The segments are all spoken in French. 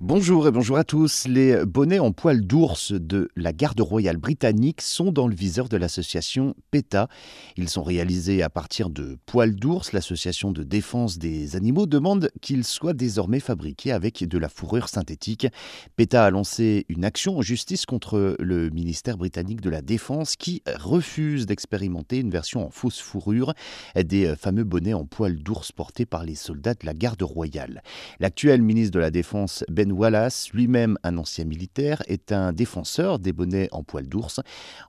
Bonjour et bonjour à tous. Les bonnets en poil d'ours de la garde royale britannique sont dans le viseur de l'association PETA. Ils sont réalisés à partir de poils d'ours. L'association de défense des animaux demande qu'ils soient désormais fabriqués avec de la fourrure synthétique. PETA a lancé une action en justice contre le ministère britannique de la Défense qui refuse d'expérimenter une version en fausse fourrure des fameux bonnets en poil d'ours portés par les soldats de la garde royale. L'actuel ministre de la Défense, Ben Wallace, lui-même un ancien militaire, est un défenseur des bonnets en poil d'ours.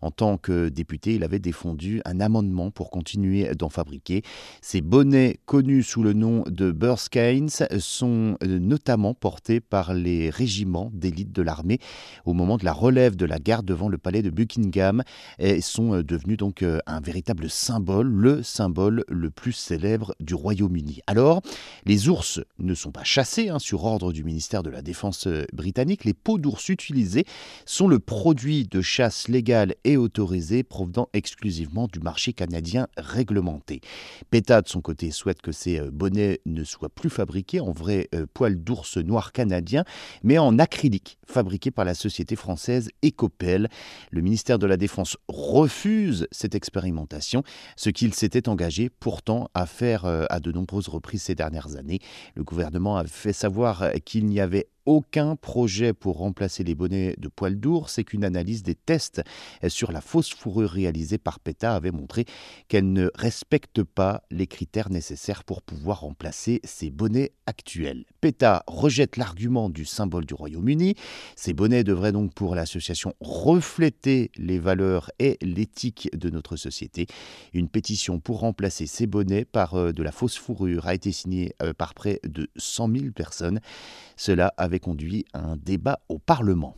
En tant que député, il avait défendu un amendement pour continuer d'en fabriquer. Ces bonnets, connus sous le nom de Burskines, sont euh, notamment portés par les régiments d'élite de l'armée au moment de la relève de la garde devant le palais de Buckingham et sont euh, devenus donc euh, un véritable symbole, le symbole le plus célèbre du Royaume-Uni. Alors, les ours ne sont pas chassés hein, sur ordre du ministère de la défense euh, britannique, les peaux d'ours utilisées sont le produit de chasse légale et autorisée provenant exclusivement du marché canadien réglementé. PETA, de son côté, souhaite que ces euh, bonnets ne soient plus fabriqués en vrai euh, poil d'ours noir canadien, mais en acrylique, fabriqué par la société française Ecopel. Le ministère de la Défense refuse cette expérimentation, ce qu'il s'était engagé pourtant à faire à de nombreuses reprises ces dernières années. Le gouvernement a fait savoir qu'il n'y avait aucun projet pour remplacer les bonnets de poils d'ours et qu'une analyse des tests sur la fausse fourrure réalisée par PETA avait montré qu'elle ne respecte pas les critères nécessaires pour pouvoir remplacer ces bonnets actuels. PETA rejette l'argument du symbole du Royaume-Uni. Ces bonnets devraient donc pour l'association refléter les valeurs et l'éthique de notre société. Une pétition pour remplacer ces bonnets par euh, de la fausse fourrure a été signée euh, par près de 100 000 personnes. Cela conduit à un débat au Parlement.